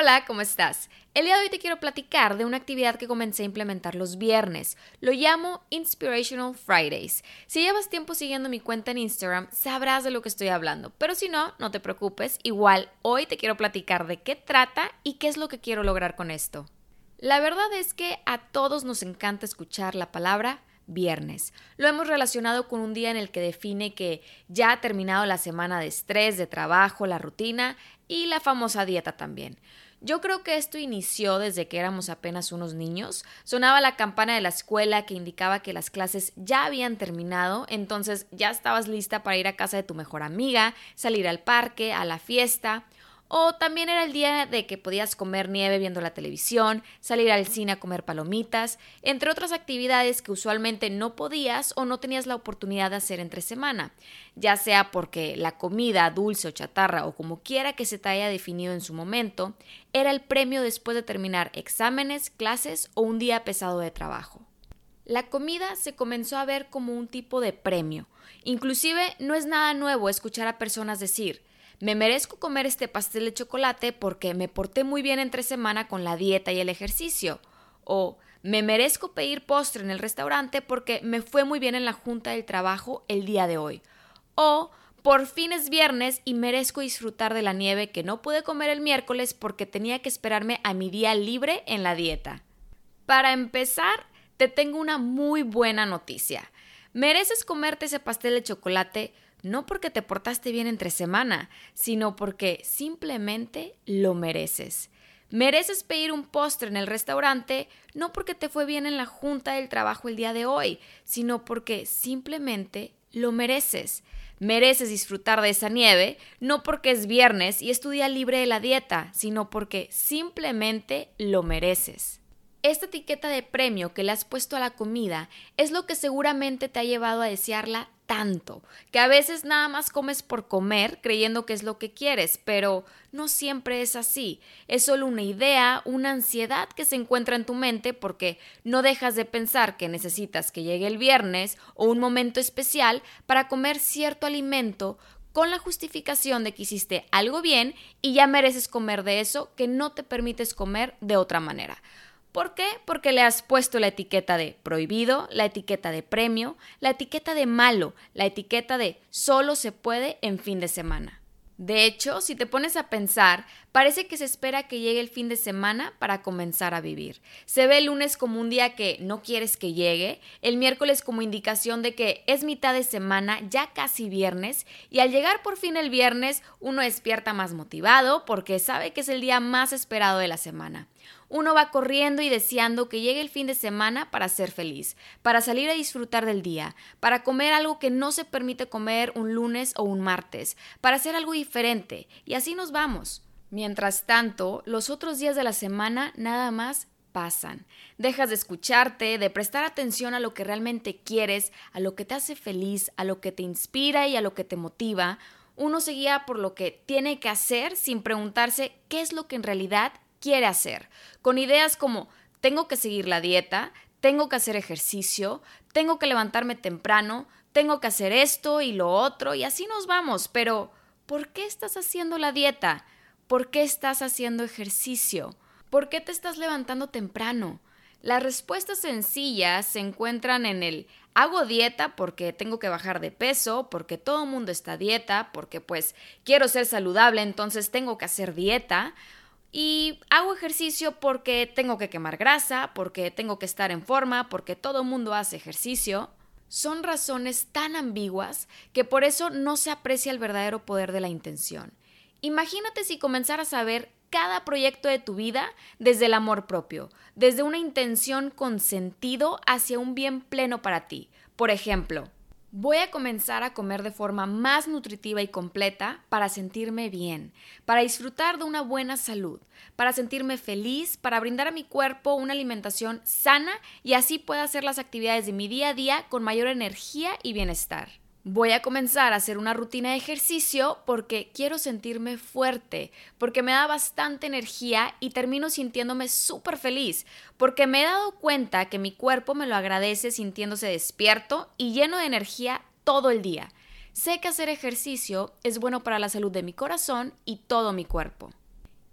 Hola, ¿cómo estás? El día de hoy te quiero platicar de una actividad que comencé a implementar los viernes. Lo llamo Inspirational Fridays. Si llevas tiempo siguiendo mi cuenta en Instagram, sabrás de lo que estoy hablando. Pero si no, no te preocupes. Igual, hoy te quiero platicar de qué trata y qué es lo que quiero lograr con esto. La verdad es que a todos nos encanta escuchar la palabra viernes. Lo hemos relacionado con un día en el que define que ya ha terminado la semana de estrés, de trabajo, la rutina y la famosa dieta también. Yo creo que esto inició desde que éramos apenas unos niños. Sonaba la campana de la escuela que indicaba que las clases ya habían terminado, entonces ya estabas lista para ir a casa de tu mejor amiga, salir al parque, a la fiesta. O también era el día de que podías comer nieve viendo la televisión, salir al cine a comer palomitas, entre otras actividades que usualmente no podías o no tenías la oportunidad de hacer entre semana, ya sea porque la comida, dulce o chatarra o como quiera que se te haya definido en su momento, era el premio después de terminar exámenes, clases o un día pesado de trabajo. La comida se comenzó a ver como un tipo de premio. Inclusive no es nada nuevo escuchar a personas decir, me merezco comer este pastel de chocolate porque me porté muy bien entre semana con la dieta y el ejercicio. O me merezco pedir postre en el restaurante porque me fue muy bien en la junta del trabajo el día de hoy. O por fin es viernes y merezco disfrutar de la nieve que no pude comer el miércoles porque tenía que esperarme a mi día libre en la dieta. Para empezar, te tengo una muy buena noticia. Mereces comerte ese pastel de chocolate no porque te portaste bien entre semana, sino porque simplemente lo mereces. Mereces pedir un postre en el restaurante no porque te fue bien en la junta del trabajo el día de hoy, sino porque simplemente lo mereces. Mereces disfrutar de esa nieve no porque es viernes y es tu día libre de la dieta, sino porque simplemente lo mereces. Esta etiqueta de premio que le has puesto a la comida es lo que seguramente te ha llevado a desearla tanto, que a veces nada más comes por comer creyendo que es lo que quieres, pero no siempre es así. Es solo una idea, una ansiedad que se encuentra en tu mente porque no dejas de pensar que necesitas que llegue el viernes o un momento especial para comer cierto alimento con la justificación de que hiciste algo bien y ya mereces comer de eso que no te permites comer de otra manera. ¿Por qué? Porque le has puesto la etiqueta de prohibido, la etiqueta de premio, la etiqueta de malo, la etiqueta de solo se puede en fin de semana. De hecho, si te pones a pensar, parece que se espera que llegue el fin de semana para comenzar a vivir. Se ve el lunes como un día que no quieres que llegue, el miércoles como indicación de que es mitad de semana, ya casi viernes, y al llegar por fin el viernes, uno despierta más motivado porque sabe que es el día más esperado de la semana. Uno va corriendo y deseando que llegue el fin de semana para ser feliz, para salir a disfrutar del día, para comer algo que no se permite comer un lunes o un martes, para hacer algo diferente, y así nos vamos. Mientras tanto, los otros días de la semana nada más pasan. Dejas de escucharte, de prestar atención a lo que realmente quieres, a lo que te hace feliz, a lo que te inspira y a lo que te motiva. Uno se guía por lo que tiene que hacer sin preguntarse qué es lo que en realidad quiere hacer, con ideas como tengo que seguir la dieta, tengo que hacer ejercicio, tengo que levantarme temprano, tengo que hacer esto y lo otro, y así nos vamos. Pero, ¿por qué estás haciendo la dieta? ¿Por qué estás haciendo ejercicio? ¿Por qué te estás levantando temprano? Las respuestas sencillas se encuentran en el hago dieta porque tengo que bajar de peso, porque todo el mundo está dieta, porque pues quiero ser saludable, entonces tengo que hacer dieta, y hago ejercicio porque tengo que quemar grasa, porque tengo que estar en forma, porque todo mundo hace ejercicio. Son razones tan ambiguas que por eso no se aprecia el verdadero poder de la intención. Imagínate si comenzaras a ver cada proyecto de tu vida desde el amor propio, desde una intención con sentido hacia un bien pleno para ti. Por ejemplo, Voy a comenzar a comer de forma más nutritiva y completa para sentirme bien, para disfrutar de una buena salud, para sentirme feliz, para brindar a mi cuerpo una alimentación sana y así pueda hacer las actividades de mi día a día con mayor energía y bienestar. Voy a comenzar a hacer una rutina de ejercicio porque quiero sentirme fuerte, porque me da bastante energía y termino sintiéndome súper feliz, porque me he dado cuenta que mi cuerpo me lo agradece sintiéndose despierto y lleno de energía todo el día. Sé que hacer ejercicio es bueno para la salud de mi corazón y todo mi cuerpo.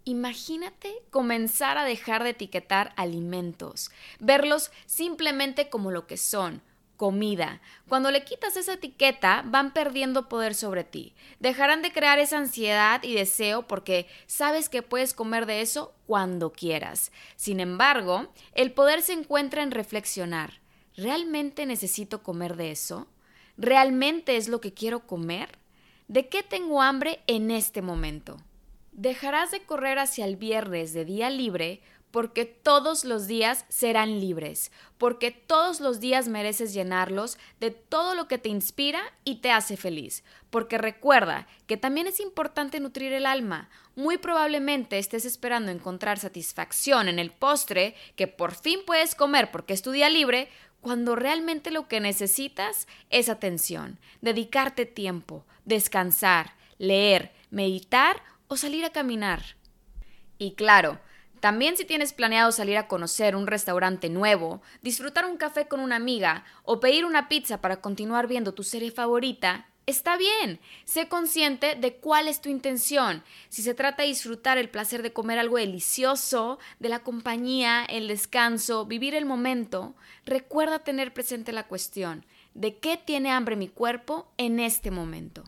Imagínate comenzar a dejar de etiquetar alimentos, verlos simplemente como lo que son, comida. Cuando le quitas esa etiqueta, van perdiendo poder sobre ti. Dejarán de crear esa ansiedad y deseo porque sabes que puedes comer de eso cuando quieras. Sin embargo, el poder se encuentra en reflexionar. ¿Realmente necesito comer de eso? ¿Realmente es lo que quiero comer? ¿De qué tengo hambre en este momento? Dejarás de correr hacia el viernes de día libre porque todos los días serán libres, porque todos los días mereces llenarlos de todo lo que te inspira y te hace feliz, porque recuerda que también es importante nutrir el alma. Muy probablemente estés esperando encontrar satisfacción en el postre que por fin puedes comer porque es tu día libre, cuando realmente lo que necesitas es atención, dedicarte tiempo, descansar, leer, meditar o salir a caminar. Y claro, también si tienes planeado salir a conocer un restaurante nuevo, disfrutar un café con una amiga o pedir una pizza para continuar viendo tu serie favorita, está bien. Sé consciente de cuál es tu intención. Si se trata de disfrutar el placer de comer algo delicioso, de la compañía, el descanso, vivir el momento, recuerda tener presente la cuestión de qué tiene hambre mi cuerpo en este momento.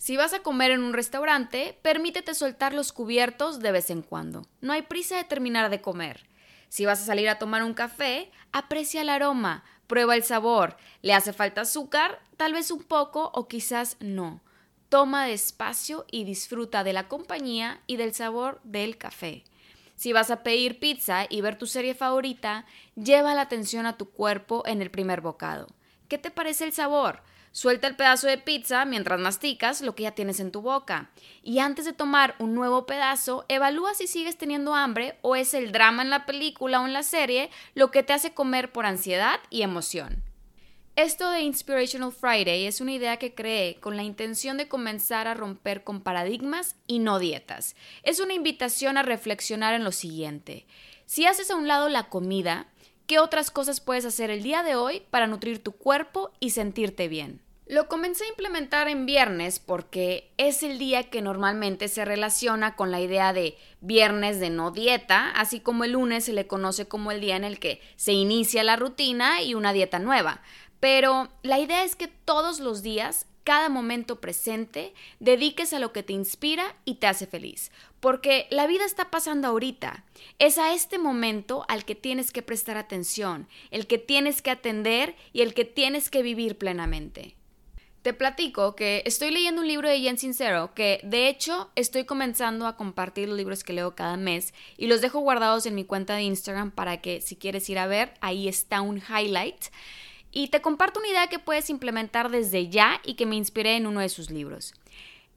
Si vas a comer en un restaurante, permítete soltar los cubiertos de vez en cuando. No hay prisa de terminar de comer. Si vas a salir a tomar un café, aprecia el aroma, prueba el sabor. ¿Le hace falta azúcar? Tal vez un poco o quizás no. Toma despacio y disfruta de la compañía y del sabor del café. Si vas a pedir pizza y ver tu serie favorita, lleva la atención a tu cuerpo en el primer bocado. ¿Qué te parece el sabor? Suelta el pedazo de pizza mientras masticas lo que ya tienes en tu boca. Y antes de tomar un nuevo pedazo, evalúa si sigues teniendo hambre o es el drama en la película o en la serie lo que te hace comer por ansiedad y emoción. Esto de Inspirational Friday es una idea que creé con la intención de comenzar a romper con paradigmas y no dietas. Es una invitación a reflexionar en lo siguiente. Si haces a un lado la comida, ¿Qué otras cosas puedes hacer el día de hoy para nutrir tu cuerpo y sentirte bien? Lo comencé a implementar en viernes porque es el día que normalmente se relaciona con la idea de viernes de no dieta, así como el lunes se le conoce como el día en el que se inicia la rutina y una dieta nueva. Pero la idea es que todos los días cada momento presente, dediques a lo que te inspira y te hace feliz. Porque la vida está pasando ahorita. Es a este momento al que tienes que prestar atención, el que tienes que atender y el que tienes que vivir plenamente. Te platico que estoy leyendo un libro de Jen Sincero que de hecho estoy comenzando a compartir los libros que leo cada mes y los dejo guardados en mi cuenta de Instagram para que si quieres ir a ver, ahí está un highlight. Y te comparto una idea que puedes implementar desde ya y que me inspiré en uno de sus libros.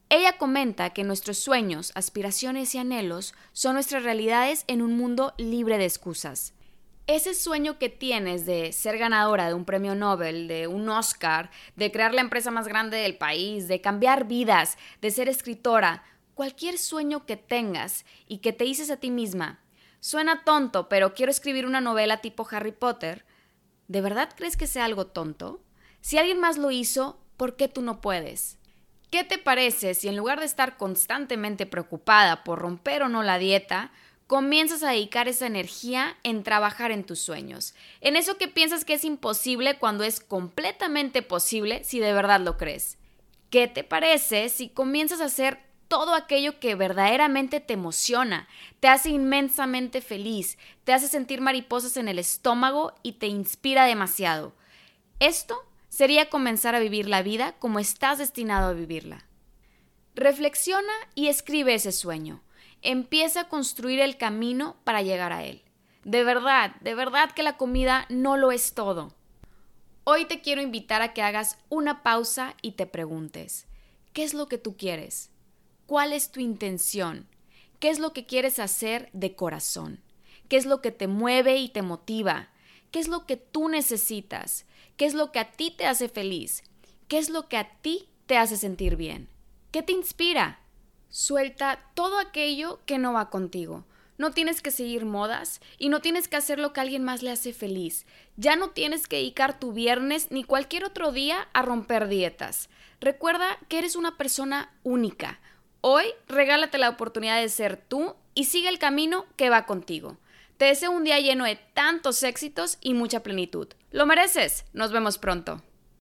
Ella comenta que nuestros sueños, aspiraciones y anhelos son nuestras realidades en un mundo libre de excusas. Ese sueño que tienes de ser ganadora de un premio Nobel, de un Oscar, de crear la empresa más grande del país, de cambiar vidas, de ser escritora, cualquier sueño que tengas y que te dices a ti misma, suena tonto, pero quiero escribir una novela tipo Harry Potter, ¿De verdad crees que sea algo tonto? Si alguien más lo hizo, ¿por qué tú no puedes? ¿Qué te parece si en lugar de estar constantemente preocupada por romper o no la dieta, comienzas a dedicar esa energía en trabajar en tus sueños, en eso que piensas que es imposible cuando es completamente posible si de verdad lo crees? ¿Qué te parece si comienzas a hacer todo aquello que verdaderamente te emociona, te hace inmensamente feliz, te hace sentir mariposas en el estómago y te inspira demasiado. Esto sería comenzar a vivir la vida como estás destinado a vivirla. Reflexiona y escribe ese sueño. Empieza a construir el camino para llegar a él. De verdad, de verdad que la comida no lo es todo. Hoy te quiero invitar a que hagas una pausa y te preguntes, ¿qué es lo que tú quieres? ¿Cuál es tu intención? ¿Qué es lo que quieres hacer de corazón? ¿Qué es lo que te mueve y te motiva? ¿Qué es lo que tú necesitas? ¿Qué es lo que a ti te hace feliz? ¿Qué es lo que a ti te hace sentir bien? ¿Qué te inspira? Suelta todo aquello que no va contigo. No tienes que seguir modas y no tienes que hacer lo que a alguien más le hace feliz. Ya no tienes que dedicar tu viernes ni cualquier otro día a romper dietas. Recuerda que eres una persona única. Hoy regálate la oportunidad de ser tú y sigue el camino que va contigo. Te deseo un día lleno de tantos éxitos y mucha plenitud. Lo mereces. Nos vemos pronto.